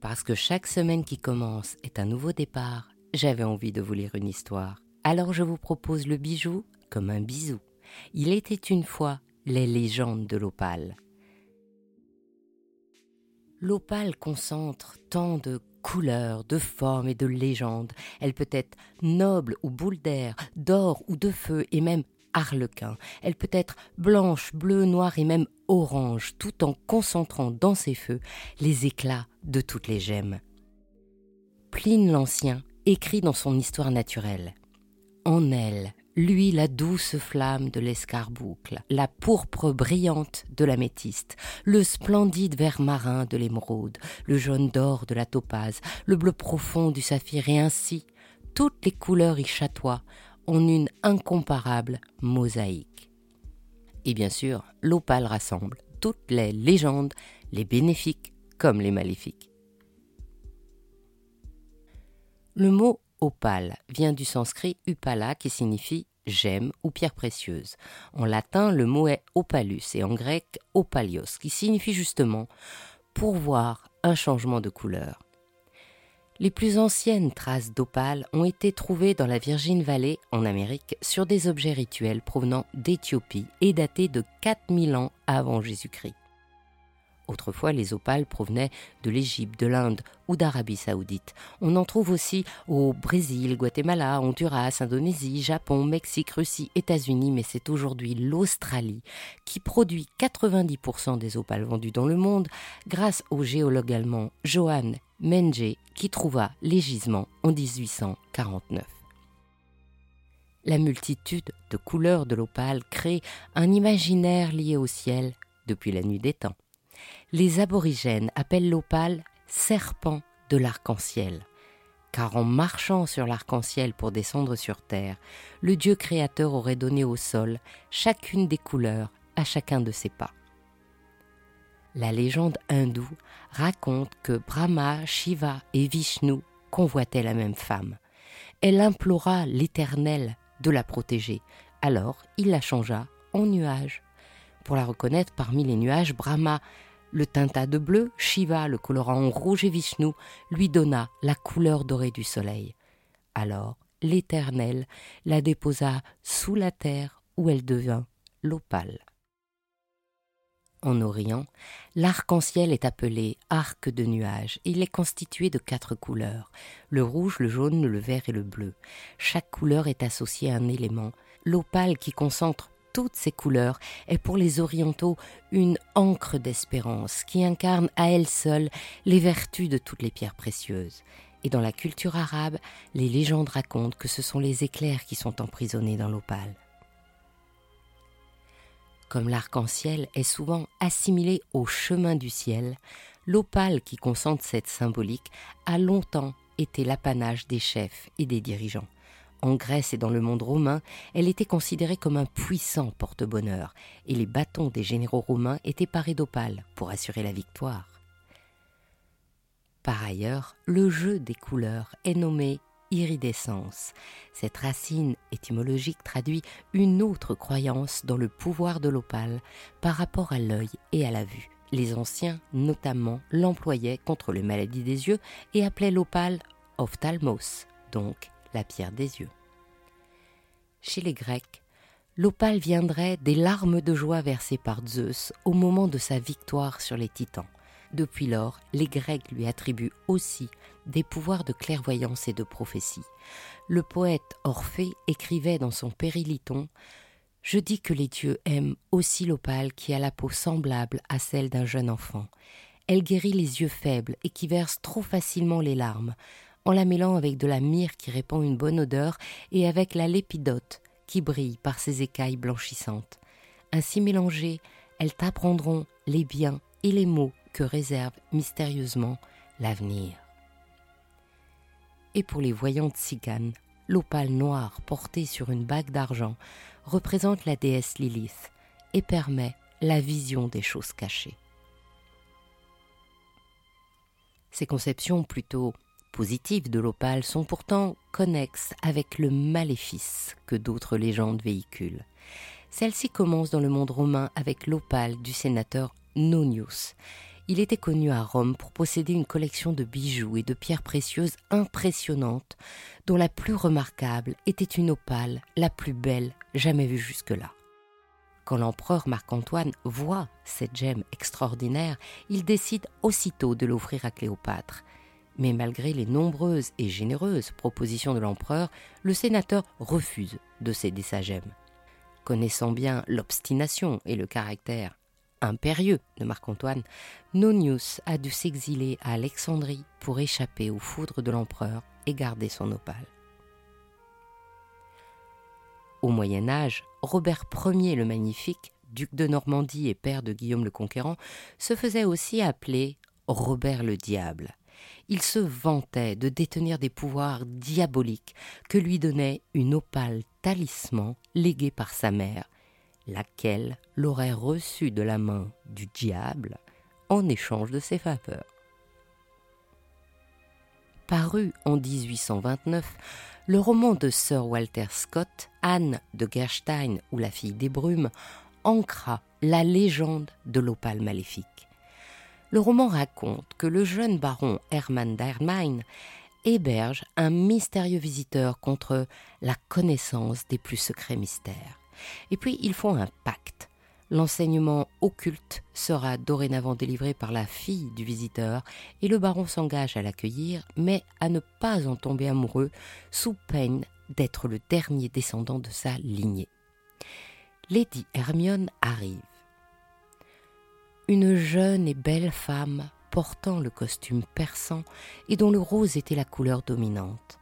Parce que chaque semaine qui commence est un nouveau départ, j'avais envie de vous lire une histoire. Alors je vous propose le bijou comme un bisou. Il était une fois les légendes de l'opale. L'opale concentre tant de couleurs, de formes et de légendes. Elle peut être noble ou boule d'air, d'or ou de feu et même Elle peut être blanche, bleue, noire et même orange, tout en concentrant dans ses feux les éclats de toutes les gemmes. Pline l'Ancien écrit dans son histoire naturelle. En elle, lui la douce flamme de l'escarboucle, la pourpre brillante de l'améthyste, le splendide vert marin de l'émeraude, le jaune d'or de la topaze, le bleu profond du saphir et ainsi toutes les couleurs y chatoient en une incomparable mosaïque. Et bien sûr, l'opale rassemble toutes les légendes, les bénéfiques comme les maléfiques. Le mot opale vient du sanskrit upala qui signifie gemme ou pierre précieuse. En latin, le mot est opalus et en grec opalios qui signifie justement pour voir un changement de couleur. Les plus anciennes traces d'opale ont été trouvées dans la Virgin Valley en Amérique sur des objets rituels provenant d'Éthiopie et datés de 4000 ans avant Jésus-Christ. Autrefois, les opales provenaient de l'Égypte, de l'Inde ou d'Arabie saoudite. On en trouve aussi au Brésil, Guatemala, Honduras, Indonésie, Japon, Mexique, Russie, États-Unis, mais c'est aujourd'hui l'Australie qui produit 90% des opales vendues dans le monde grâce au géologue allemand Johann Menge qui trouva les gisements en 1849. La multitude de couleurs de l'opale crée un imaginaire lié au ciel depuis la nuit des temps les aborigènes appellent l'opale serpent de l'arc-en-ciel, car en marchant sur l'arc-en-ciel pour descendre sur terre, le Dieu créateur aurait donné au sol chacune des couleurs à chacun de ses pas. La légende hindoue raconte que Brahma, Shiva et Vishnu convoitaient la même femme. Elle implora l'Éternel de la protéger, alors il la changea en nuage. Pour la reconnaître parmi les nuages, Brahma le tinta de bleu, Shiva, le colorant en rouge et Vishnu, lui donna la couleur dorée du soleil. Alors l'Éternel la déposa sous la terre où elle devint l'opale. En Orient, l'arc-en-ciel est appelé arc de nuages. Il est constitué de quatre couleurs le rouge, le jaune, le vert et le bleu. Chaque couleur est associée à un élément. L'opale qui concentre toutes ces couleurs est pour les orientaux une encre d'espérance qui incarne à elle seule les vertus de toutes les pierres précieuses. Et dans la culture arabe, les légendes racontent que ce sont les éclairs qui sont emprisonnés dans l'opale. Comme l'arc-en-ciel est souvent assimilé au chemin du ciel, l'opale qui concentre cette symbolique a longtemps été l'apanage des chefs et des dirigeants. En Grèce et dans le monde romain, elle était considérée comme un puissant porte-bonheur, et les bâtons des généraux romains étaient parés d'opale pour assurer la victoire. Par ailleurs, le jeu des couleurs est nommé iridescence. Cette racine étymologique traduit une autre croyance dans le pouvoir de l'opale par rapport à l'œil et à la vue. Les anciens, notamment, l'employaient contre les maladies des yeux et appelaient l'opale ophtalmos, donc la pierre des yeux. Chez les Grecs, l'opale viendrait des larmes de joie versées par Zeus au moment de sa victoire sur les titans. Depuis lors, les Grecs lui attribuent aussi des pouvoirs de clairvoyance et de prophétie. Le poète Orphée écrivait dans son Périliton Je dis que les dieux aiment aussi l'opale qui a la peau semblable à celle d'un jeune enfant. Elle guérit les yeux faibles et qui versent trop facilement les larmes en la mêlant avec de la myrrhe qui répand une bonne odeur et avec la lépidote qui brille par ses écailles blanchissantes. Ainsi mélangées, elles t'apprendront les biens et les maux que réserve mystérieusement l'avenir. Et pour les voyantes ciganes, l'opale noire portée sur une bague d'argent représente la déesse Lilith et permet la vision des choses cachées. Ces conceptions plutôt positives de l'opale sont pourtant connexes avec le maléfice que d'autres légendes véhiculent. Celle-ci commence dans le monde romain avec l'opale du sénateur Nonius. il était connu à Rome pour posséder une collection de bijoux et de pierres précieuses impressionnantes, dont la plus remarquable était une opale, la plus belle jamais vue jusque-là. Quand l'empereur Marc-Antoine voit cette gemme extraordinaire, il décide aussitôt de l'offrir à Cléopâtre. Mais malgré les nombreuses et généreuses propositions de l'empereur, le sénateur refuse de céder sa gemme. Connaissant bien l'obstination et le caractère impérieux de Marc-Antoine, Nonius a dû s'exiler à Alexandrie pour échapper aux foudres de l'empereur et garder son opale. Au Moyen Âge, Robert Ier le Magnifique, duc de Normandie et père de Guillaume le Conquérant, se faisait aussi appeler Robert le Diable. Il se vantait de détenir des pouvoirs diaboliques que lui donnait une opale talisman léguée par sa mère, laquelle l'aurait reçu de la main du diable en échange de ses faveurs. Paru en 1829, le roman de Sir Walter Scott, Anne de Gerstein ou La fille des brumes, ancra la légende de l'opale maléfique. Le roman raconte que le jeune baron Hermann Dermein héberge un mystérieux visiteur contre la connaissance des plus secrets mystères. Et puis ils font un pacte L'enseignement occulte sera dorénavant délivré par la fille du visiteur et le baron s'engage à l'accueillir, mais à ne pas en tomber amoureux sous peine d'être le dernier descendant de sa lignée. Lady Hermione arrive. Une jeune et belle femme portant le costume persan et dont le rose était la couleur dominante.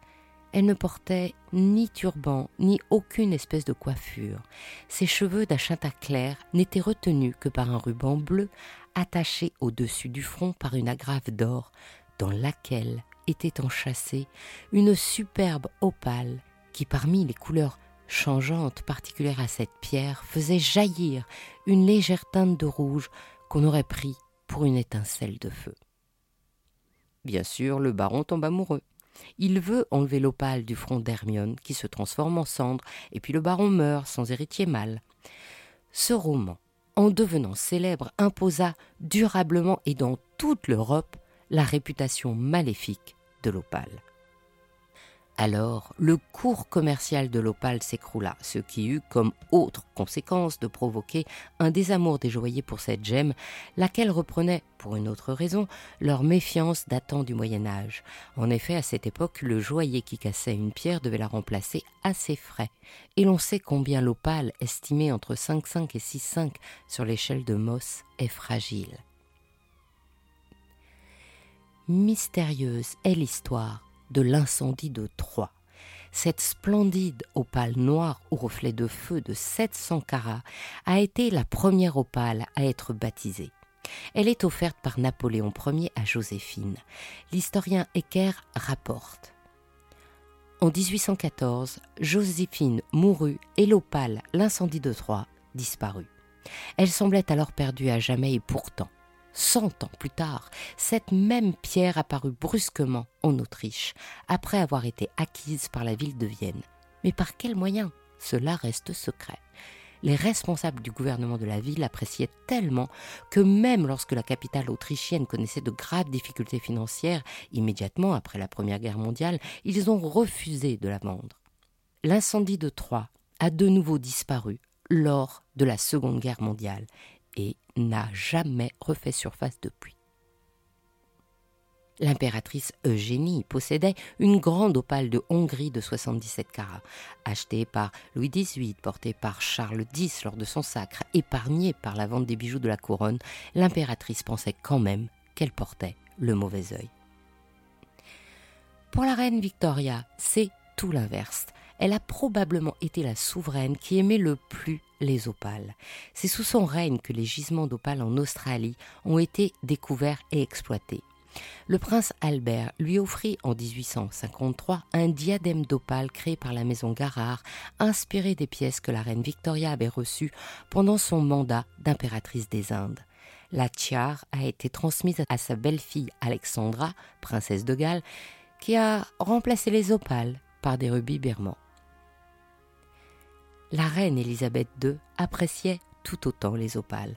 Elle ne portait ni turban, ni aucune espèce de coiffure. Ses cheveux d'un clair n'étaient retenus que par un ruban bleu attaché au-dessus du front par une agrafe d'or, dans laquelle était enchâssée une superbe opale qui, parmi les couleurs changeantes particulières à cette pierre, faisait jaillir une légère teinte de rouge qu'on aurait pris pour une étincelle de feu. Bien sûr, le baron tombe amoureux. Il veut enlever l'opale du front d'Hermione, qui se transforme en cendre, et puis le baron meurt sans héritier mâle. Ce roman, en devenant célèbre, imposa durablement et dans toute l'Europe la réputation maléfique de l'opale. Alors, le cours commercial de l'opale s'écroula, ce qui eut comme autre conséquence de provoquer un désamour des joailliers pour cette gemme, laquelle reprenait, pour une autre raison, leur méfiance datant du Moyen Âge. En effet, à cette époque, le joaillier qui cassait une pierre devait la remplacer à ses frais, et l'on sait combien l'opale, estimée entre 5,5 et 6,5 sur l'échelle de Moss, est fragile. Mystérieuse est l'histoire de l'incendie de Troie. Cette splendide opale noire au reflet de feu de 700 carats a été la première opale à être baptisée. Elle est offerte par Napoléon Ier à Joséphine. L'historien Ecker rapporte. En 1814, Joséphine mourut et l'opale, l'incendie de Troie, disparut. Elle semblait alors perdue à jamais et pourtant, Cent ans plus tard, cette même pierre apparut brusquement en Autriche, après avoir été acquise par la ville de Vienne. Mais par quels moyens Cela reste secret. Les responsables du gouvernement de la ville appréciaient tellement que même lorsque la capitale autrichienne connaissait de graves difficultés financières, immédiatement après la Première Guerre mondiale, ils ont refusé de la vendre. L'incendie de Troyes a de nouveau disparu lors de la Seconde Guerre mondiale et n'a jamais refait surface depuis. L'impératrice Eugénie possédait une grande opale de Hongrie de 77 carats, achetée par Louis XVIII, portée par Charles X lors de son sacre, épargnée par la vente des bijoux de la couronne, l'impératrice pensait quand même qu'elle portait le mauvais œil. Pour la reine Victoria, c'est tout l'inverse elle a probablement été la souveraine qui aimait le plus les opales. C'est sous son règne que les gisements d'opales en Australie ont été découverts et exploités. Le prince Albert lui offrit en 1853 un diadème d'opale créé par la maison Garard, inspiré des pièces que la reine Victoria avait reçues pendant son mandat d'impératrice des Indes. La tiare a été transmise à sa belle-fille Alexandra, princesse de Galles, qui a remplacé les opales par des rubis birmans la reine Élisabeth II appréciait tout autant les opales.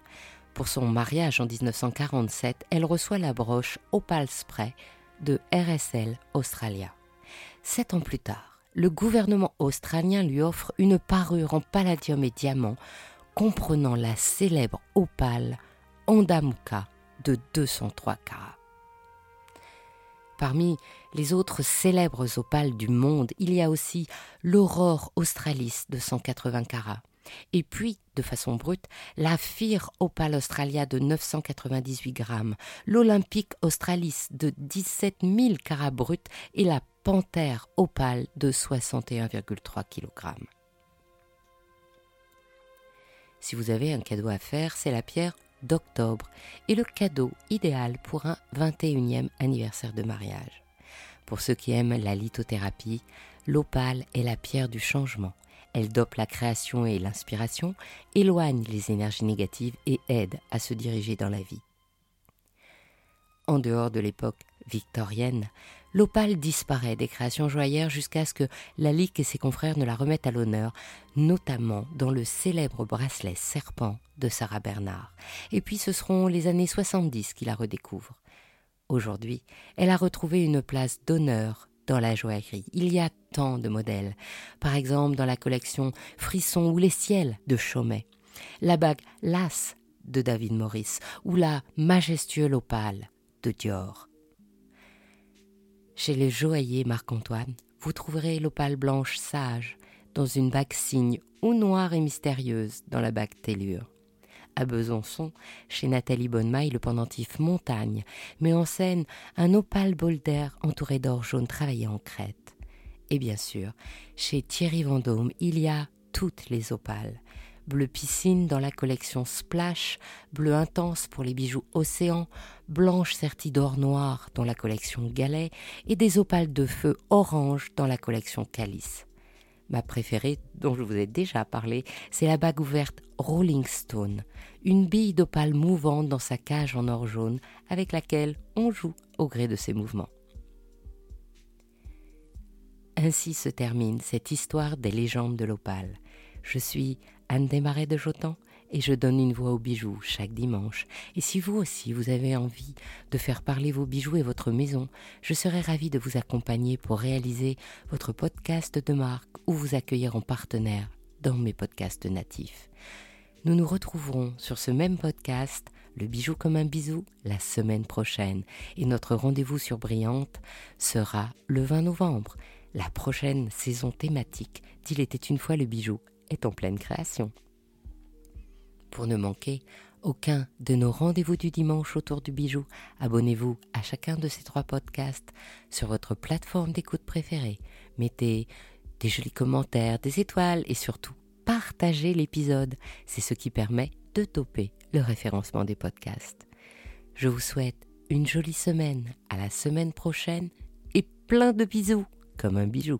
Pour son mariage en 1947, elle reçoit la broche Opal Spray de RSL Australia. Sept ans plus tard, le gouvernement australien lui offre une parure en palladium et diamant comprenant la célèbre opale Andamuka de 203 carats. Parmi les autres célèbres opales du monde, il y a aussi l'Aurore Australis de 180 carats, et puis, de façon brute, la Fir Opale Australia de 998 grammes, l'Olympique Australis de 17 000 carats bruts et la Panthère Opale de 61,3 kg. Si vous avez un cadeau à faire, c'est la pierre d'octobre et le cadeau idéal pour un 21e anniversaire de mariage. Pour ceux qui aiment la lithothérapie, l'opale est la pierre du changement. Elle dope la création et l'inspiration, éloigne les énergies négatives et aide à se diriger dans la vie. En dehors de l'époque victorienne, l'opale disparaît des créations joaillères jusqu'à ce que Lalique et ses confrères ne la remettent à l'honneur, notamment dans le célèbre bracelet serpent de Sarah Bernard. Et puis ce seront les années 70 qui la redécouvrent. Aujourd'hui, elle a retrouvé une place d'honneur dans la joaillerie. Il y a tant de modèles. Par exemple, dans la collection Frisson ou les ciels de Chaumet, la bague Las de David Morris ou la majestueuse opale de Dior. Chez les joailliers Marc-Antoine, vous trouverez l'opale blanche sage dans une bague cygne ou noire et mystérieuse dans la bague tellure. À Besançon, chez Nathalie Bonnemaille, le pendentif Montagne met en scène un opale bolder entouré d'or jaune travaillé en crête. Et bien sûr, chez Thierry Vendôme, il y a toutes les opales, bleu piscine dans la collection Splash, bleu intense pour les bijoux Océan, blanche sertie d'or noir dans la collection Galet et des opales de feu orange dans la collection Calice. Ma préférée, dont je vous ai déjà parlé, c'est la bague ouverte Rolling Stone, une bille d'opale mouvante dans sa cage en or jaune avec laquelle on joue au gré de ses mouvements. Ainsi se termine cette histoire des légendes de l'opale. Je suis Anne Desmarais de Jotan et je donne une voix aux bijoux chaque dimanche. Et si vous aussi vous avez envie de faire parler vos bijoux et votre maison, je serai ravie de vous accompagner pour réaliser votre podcast de marque ou vous accueillir en partenaire dans mes podcasts natifs. Nous nous retrouverons sur ce même podcast, Le bijou comme un bisou, la semaine prochaine. Et notre rendez-vous sur Brillante sera le 20 novembre. La prochaine saison thématique d'Il était une fois le bijou est en pleine création. Pour ne manquer aucun de nos rendez-vous du dimanche autour du bijou, abonnez-vous à chacun de ces trois podcasts sur votre plateforme d'écoute préférée. Mettez des jolis commentaires, des étoiles et surtout partagez l'épisode. C'est ce qui permet de toper le référencement des podcasts. Je vous souhaite une jolie semaine, à la semaine prochaine et plein de bisous comme un bijou.